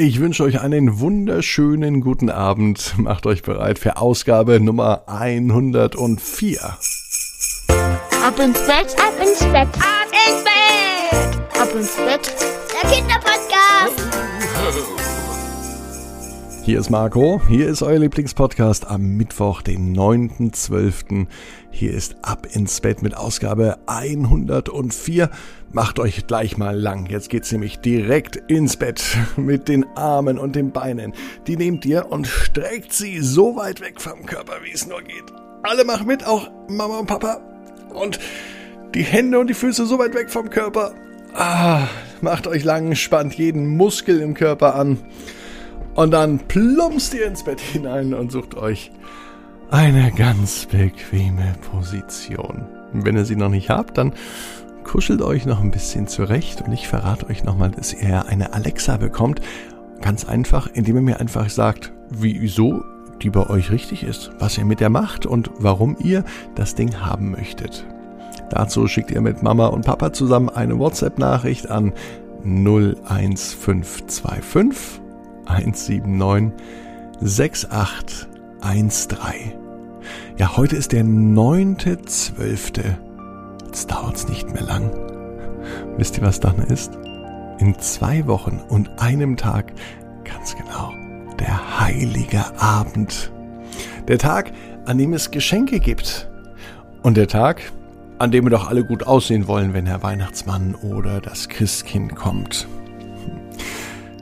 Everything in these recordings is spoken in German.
Ich wünsche euch einen wunderschönen guten Abend. Macht euch bereit für Ausgabe Nummer 104. Ab ins Bett, ab ins Bett, ab ins Bett, ab ins Bett. Der Kinderpodcast. Hier ist Marco, hier ist euer Lieblingspodcast am Mittwoch, den 9.12. Hier ist Ab ins Bett mit Ausgabe 104. Macht euch gleich mal lang. Jetzt geht's nämlich direkt ins Bett mit den Armen und den Beinen. Die nehmt ihr und streckt sie so weit weg vom Körper, wie es nur geht. Alle machen mit, auch Mama und Papa. Und die Hände und die Füße so weit weg vom Körper. Ah, macht euch lang, spannt jeden Muskel im Körper an. Und dann plumpst ihr ins Bett hinein und sucht euch eine ganz bequeme Position. Wenn ihr sie noch nicht habt, dann kuschelt euch noch ein bisschen zurecht und ich verrate euch nochmal, dass ihr eine Alexa bekommt. Ganz einfach, indem ihr mir einfach sagt, wieso die bei euch richtig ist, was ihr mit der macht und warum ihr das Ding haben möchtet. Dazu schickt ihr mit Mama und Papa zusammen eine WhatsApp-Nachricht an 01525 179 6813. Ja, heute ist der 9.12. Jetzt dauert's nicht mehr lang. Wisst ihr, was dann ist? In zwei Wochen und einem Tag, ganz genau, der heilige Abend. Der Tag, an dem es Geschenke gibt. Und der Tag, an dem wir doch alle gut aussehen wollen, wenn Herr Weihnachtsmann oder das Christkind kommt.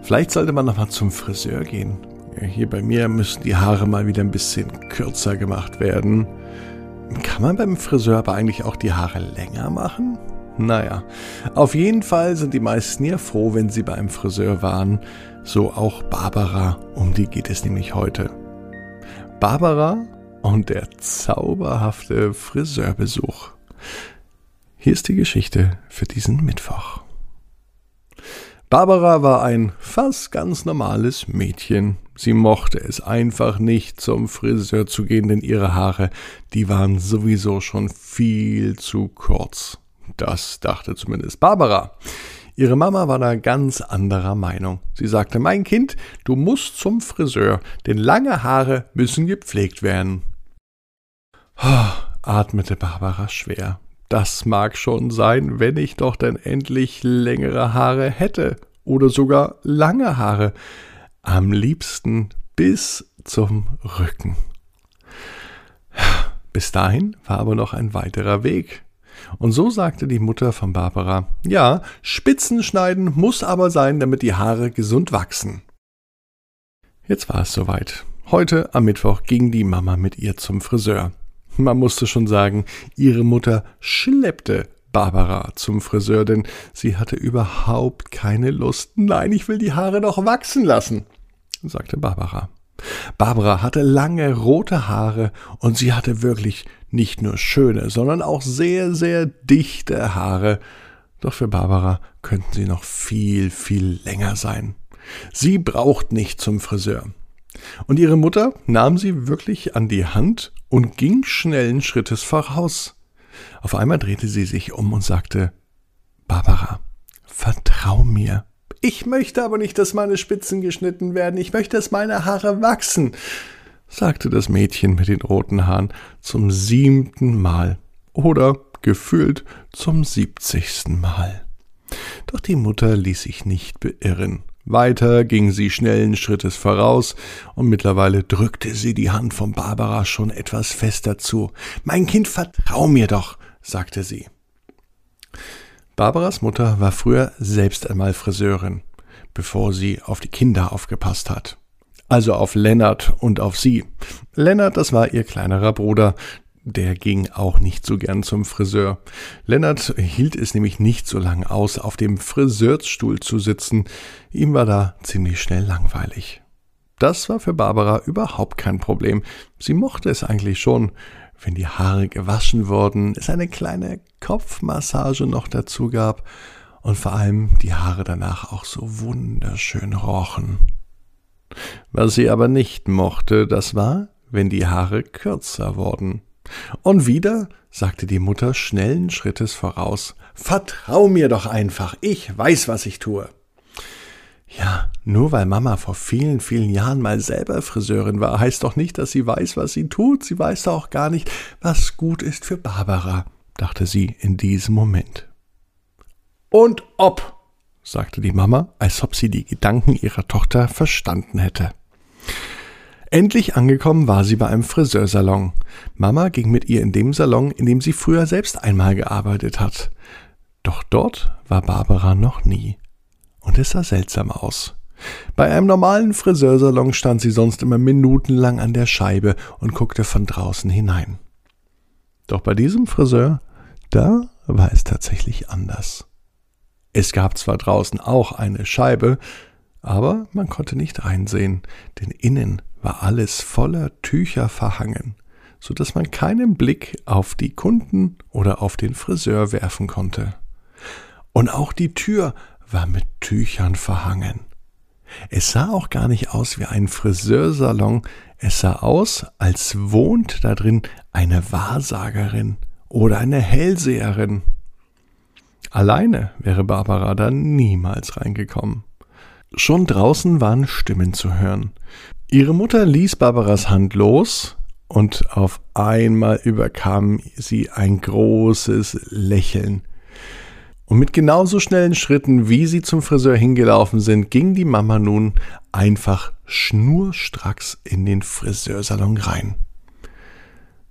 Vielleicht sollte man noch mal zum Friseur gehen. Hier bei mir müssen die Haare mal wieder ein bisschen kürzer gemacht werden. Kann man beim Friseur aber eigentlich auch die Haare länger machen? Naja, auf jeden Fall sind die meisten ja froh, wenn sie beim Friseur waren. So auch Barbara, um die geht es nämlich heute. Barbara und der zauberhafte Friseurbesuch. Hier ist die Geschichte für diesen Mittwoch. Barbara war ein fast ganz normales Mädchen. Sie mochte es einfach nicht, zum Friseur zu gehen, denn ihre Haare, die waren sowieso schon viel zu kurz. Das dachte zumindest Barbara. Ihre Mama war da ganz anderer Meinung. Sie sagte, mein Kind, du musst zum Friseur, denn lange Haare müssen gepflegt werden. Oh, atmete Barbara schwer. Das mag schon sein, wenn ich doch denn endlich längere Haare hätte oder sogar lange Haare, am liebsten bis zum Rücken. Bis dahin war aber noch ein weiterer Weg. Und so sagte die Mutter von Barbara, ja, Spitzen schneiden muss aber sein, damit die Haare gesund wachsen. Jetzt war es soweit. Heute am Mittwoch ging die Mama mit ihr zum Friseur. Man musste schon sagen, ihre Mutter schleppte Barbara zum Friseur, denn sie hatte überhaupt keine Lust. Nein, ich will die Haare noch wachsen lassen, sagte Barbara. Barbara hatte lange rote Haare und sie hatte wirklich nicht nur schöne, sondern auch sehr, sehr dichte Haare. Doch für Barbara könnten sie noch viel, viel länger sein. Sie braucht nicht zum Friseur. Und ihre Mutter nahm sie wirklich an die Hand und ging schnellen Schrittes voraus. Auf einmal drehte sie sich um und sagte Barbara, vertrau mir. Ich möchte aber nicht, dass meine Spitzen geschnitten werden, ich möchte, dass meine Haare wachsen, sagte das Mädchen mit den roten Haaren zum siebten Mal oder gefühlt zum siebzigsten Mal. Doch die Mutter ließ sich nicht beirren. Weiter ging sie schnellen Schrittes voraus, und mittlerweile drückte sie die Hand von Barbara schon etwas fester zu. Mein Kind, vertrau mir doch, sagte sie. Barbaras Mutter war früher selbst einmal Friseurin, bevor sie auf die Kinder aufgepasst hat. Also auf Lennart und auf sie. Lennart, das war ihr kleinerer Bruder, der ging auch nicht so gern zum Friseur. Lennart hielt es nämlich nicht so lange aus, auf dem Friseursstuhl zu sitzen. Ihm war da ziemlich schnell langweilig. Das war für Barbara überhaupt kein Problem. Sie mochte es eigentlich schon, wenn die Haare gewaschen wurden, es eine kleine Kopfmassage noch dazu gab und vor allem die Haare danach auch so wunderschön rochen. Was sie aber nicht mochte, das war, wenn die Haare kürzer wurden. Und wieder sagte die Mutter schnellen Schrittes voraus Vertrau mir doch einfach, ich weiß, was ich tue. Ja, nur weil Mama vor vielen, vielen Jahren mal selber Friseurin war, heißt doch nicht, dass sie weiß, was sie tut. Sie weiß doch auch gar nicht, was gut ist für Barbara, dachte sie in diesem Moment. Und ob, sagte die Mama, als ob sie die Gedanken ihrer Tochter verstanden hätte. Endlich angekommen war sie bei einem Friseursalon. Mama ging mit ihr in dem Salon, in dem sie früher selbst einmal gearbeitet hat. Doch dort war Barbara noch nie. Und es sah seltsam aus. Bei einem normalen Friseursalon stand sie sonst immer minutenlang an der Scheibe und guckte von draußen hinein. Doch bei diesem Friseur, da war es tatsächlich anders. Es gab zwar draußen auch eine Scheibe, aber man konnte nicht reinsehen, denn innen war alles voller Tücher verhangen, so dass man keinen Blick auf die Kunden oder auf den Friseur werfen konnte. Und auch die Tür war mit Tüchern verhangen. Es sah auch gar nicht aus wie ein Friseursalon, es sah aus, als wohnt da drin eine Wahrsagerin oder eine Hellseherin. Alleine wäre Barbara da niemals reingekommen. Schon draußen waren Stimmen zu hören. Ihre Mutter ließ Barbaras Hand los und auf einmal überkam sie ein großes Lächeln. Und mit genauso schnellen Schritten, wie sie zum Friseur hingelaufen sind, ging die Mama nun einfach schnurstracks in den Friseursalon rein.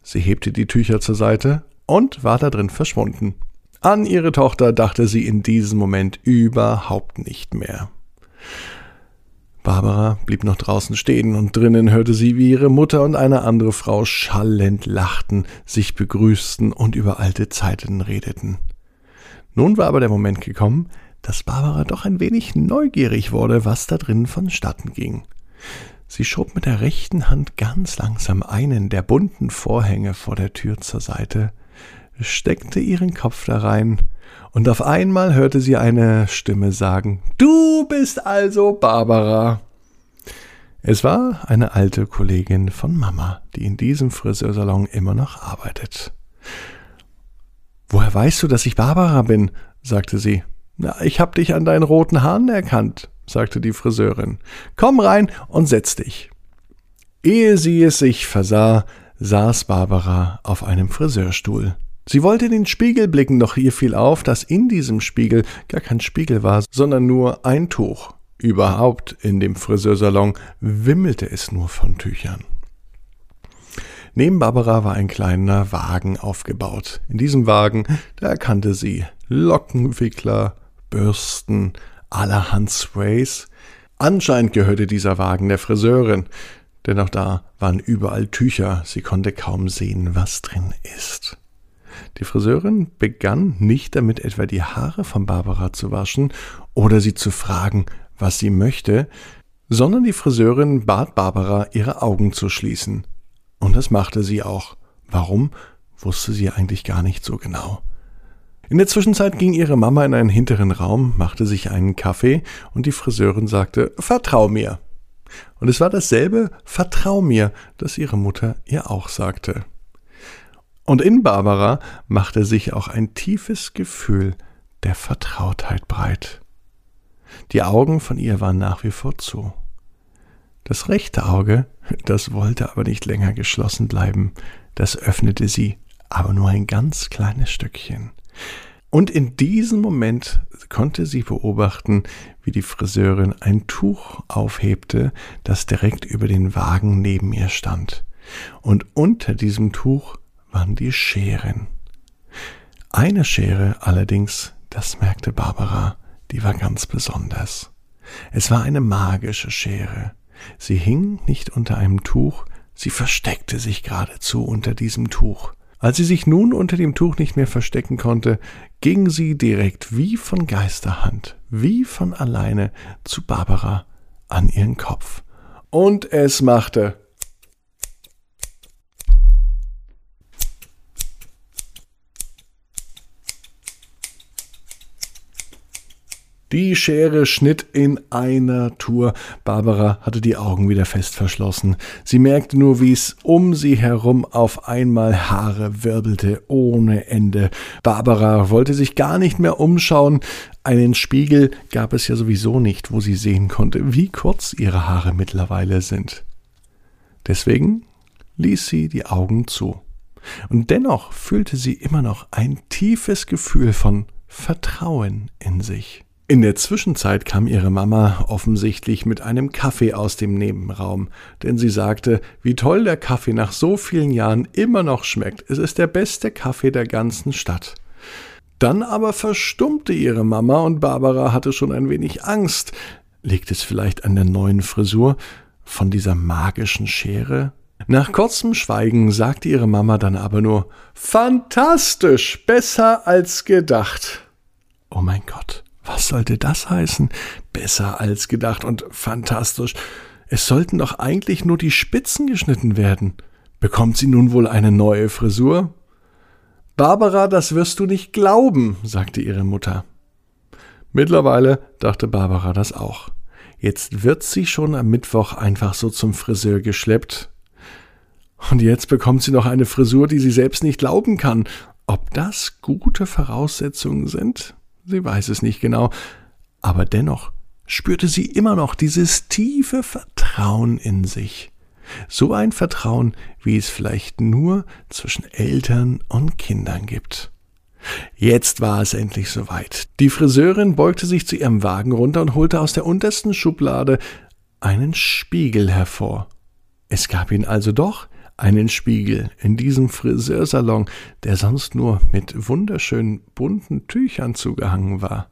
Sie hebte die Tücher zur Seite und war da drin verschwunden. An ihre Tochter dachte sie in diesem Moment überhaupt nicht mehr. Barbara blieb noch draußen stehen und drinnen hörte sie, wie ihre Mutter und eine andere Frau schallend lachten, sich begrüßten und über alte Zeiten redeten. Nun war aber der Moment gekommen, dass Barbara doch ein wenig neugierig wurde, was da drinnen vonstatten ging. Sie schob mit der rechten Hand ganz langsam einen der bunten Vorhänge vor der Tür zur Seite, steckte ihren Kopf da rein und auf einmal hörte sie eine Stimme sagen, Du bist also Barbara. Es war eine alte Kollegin von Mama, die in diesem Friseursalon immer noch arbeitet. Woher weißt du, dass ich Barbara bin? sagte sie. Na, ich hab dich an deinen roten Haaren erkannt, sagte die Friseurin. Komm rein und setz dich. Ehe sie es sich versah, saß Barbara auf einem Friseurstuhl. Sie wollte in den Spiegel blicken, doch ihr fiel auf, dass in diesem Spiegel gar kein Spiegel war, sondern nur ein Tuch. Überhaupt in dem Friseursalon wimmelte es nur von Tüchern. Neben Barbara war ein kleiner Wagen aufgebaut. In diesem Wagen, da erkannte sie Lockenwickler, Bürsten, allerhand Sprays. Anscheinend gehörte dieser Wagen der Friseurin, denn auch da waren überall Tücher, sie konnte kaum sehen, was drin ist. Die Friseurin begann nicht damit, etwa die Haare von Barbara zu waschen oder sie zu fragen, was sie möchte, sondern die Friseurin bat Barbara, ihre Augen zu schließen. Und das machte sie auch. Warum, wusste sie eigentlich gar nicht so genau. In der Zwischenzeit ging ihre Mama in einen hinteren Raum, machte sich einen Kaffee und die Friseurin sagte, Vertrau mir. Und es war dasselbe Vertrau mir, das ihre Mutter ihr auch sagte. Und in Barbara machte sich auch ein tiefes Gefühl der Vertrautheit breit. Die Augen von ihr waren nach wie vor zu. Das rechte Auge, das wollte aber nicht länger geschlossen bleiben, das öffnete sie, aber nur ein ganz kleines Stückchen. Und in diesem Moment konnte sie beobachten, wie die Friseurin ein Tuch aufhebte, das direkt über den Wagen neben ihr stand. Und unter diesem Tuch waren die Scheren. Eine Schere allerdings, das merkte Barbara, die war ganz besonders. Es war eine magische Schere. Sie hing nicht unter einem Tuch, sie versteckte sich geradezu unter diesem Tuch. Als sie sich nun unter dem Tuch nicht mehr verstecken konnte, ging sie direkt wie von Geisterhand, wie von alleine zu Barbara an ihren Kopf. Und es machte Die Schere schnitt in einer Tour. Barbara hatte die Augen wieder fest verschlossen. Sie merkte nur, wie es um sie herum auf einmal Haare wirbelte ohne Ende. Barbara wollte sich gar nicht mehr umschauen. Einen Spiegel gab es ja sowieso nicht, wo sie sehen konnte, wie kurz ihre Haare mittlerweile sind. Deswegen ließ sie die Augen zu. Und dennoch fühlte sie immer noch ein tiefes Gefühl von Vertrauen in sich. In der Zwischenzeit kam ihre Mama offensichtlich mit einem Kaffee aus dem Nebenraum, denn sie sagte, wie toll der Kaffee nach so vielen Jahren immer noch schmeckt. Es ist der beste Kaffee der ganzen Stadt. Dann aber verstummte ihre Mama und Barbara hatte schon ein wenig Angst. Liegt es vielleicht an der neuen Frisur von dieser magischen Schere? Nach kurzem Schweigen sagte ihre Mama dann aber nur Fantastisch, besser als gedacht. Oh mein Gott. Was sollte das heißen? Besser als gedacht und fantastisch. Es sollten doch eigentlich nur die Spitzen geschnitten werden. Bekommt sie nun wohl eine neue Frisur? Barbara, das wirst du nicht glauben, sagte ihre Mutter. Mittlerweile dachte Barbara das auch. Jetzt wird sie schon am Mittwoch einfach so zum Friseur geschleppt. Und jetzt bekommt sie noch eine Frisur, die sie selbst nicht glauben kann. Ob das gute Voraussetzungen sind? Sie weiß es nicht genau, aber dennoch spürte sie immer noch dieses tiefe Vertrauen in sich. So ein Vertrauen, wie es vielleicht nur zwischen Eltern und Kindern gibt. Jetzt war es endlich soweit. Die Friseurin beugte sich zu ihrem Wagen runter und holte aus der untersten Schublade einen Spiegel hervor. Es gab ihn also doch einen Spiegel in diesem Friseursalon, der sonst nur mit wunderschönen bunten Tüchern zugehangen war.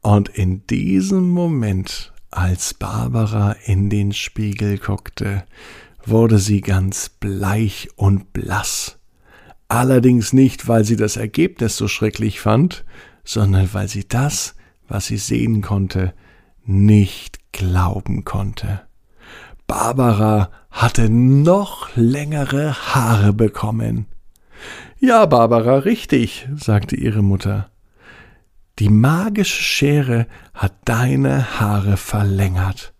Und in diesem Moment, als Barbara in den Spiegel guckte, wurde sie ganz bleich und blass. Allerdings nicht, weil sie das Ergebnis so schrecklich fand, sondern weil sie das, was sie sehen konnte, nicht glauben konnte. Barbara hatte noch längere Haare bekommen. Ja, Barbara, richtig, sagte ihre Mutter. Die magische Schere hat deine Haare verlängert.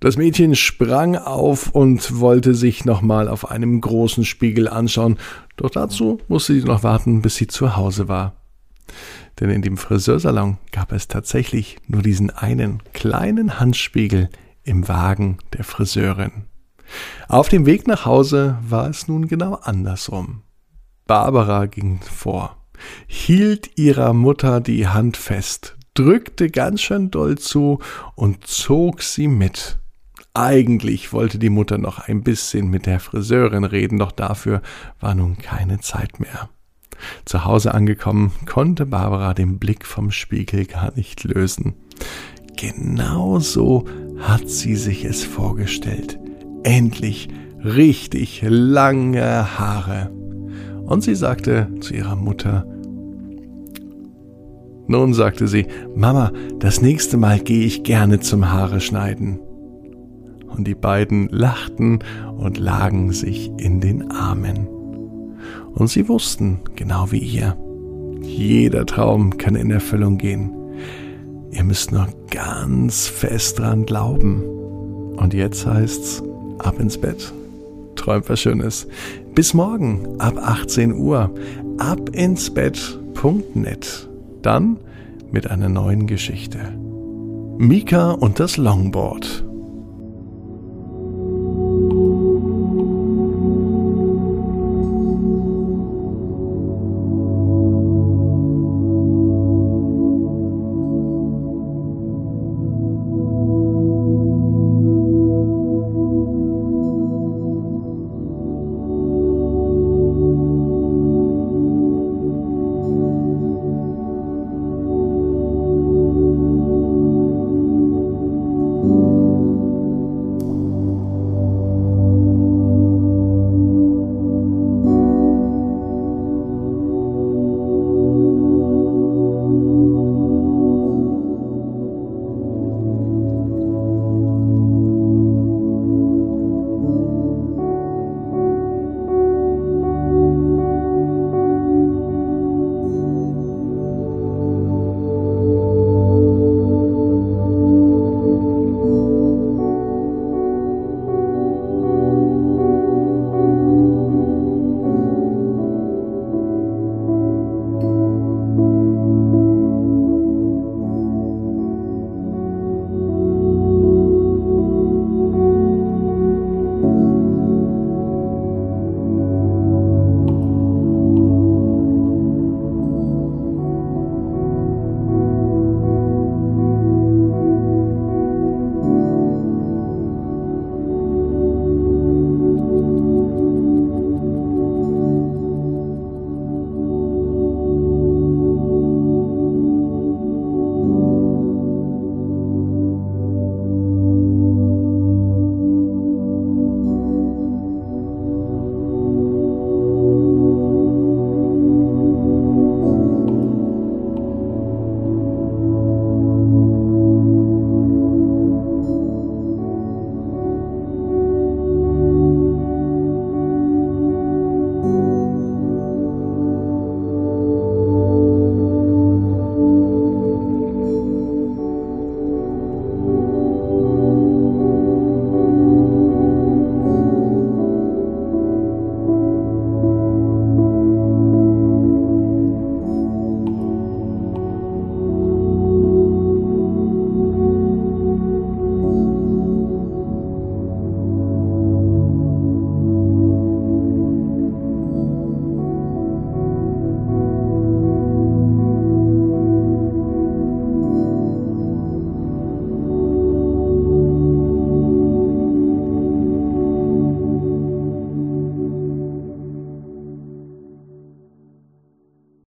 Das Mädchen sprang auf und wollte sich nochmal auf einem großen Spiegel anschauen, doch dazu musste sie noch warten, bis sie zu Hause war. Denn in dem Friseursalon gab es tatsächlich nur diesen einen kleinen Handspiegel, im Wagen der Friseurin. Auf dem Weg nach Hause war es nun genau andersrum. Barbara ging vor, hielt ihrer Mutter die Hand fest, drückte ganz schön doll zu und zog sie mit. Eigentlich wollte die Mutter noch ein bisschen mit der Friseurin reden, doch dafür war nun keine Zeit mehr. Zu Hause angekommen, konnte Barbara den Blick vom Spiegel gar nicht lösen. Genau so hat sie sich es vorgestellt. Endlich richtig lange Haare. Und sie sagte zu ihrer Mutter, nun sagte sie, Mama, das nächste Mal gehe ich gerne zum Haare schneiden. Und die beiden lachten und lagen sich in den Armen. Und sie wussten, genau wie ihr, jeder Traum kann in Erfüllung gehen. Ihr müsst nur ganz fest dran glauben. Und jetzt heißt's ab ins Bett. Träumt was Schönes. Bis morgen ab 18 Uhr. Ab ins Bett.net. Dann mit einer neuen Geschichte. Mika und das Longboard.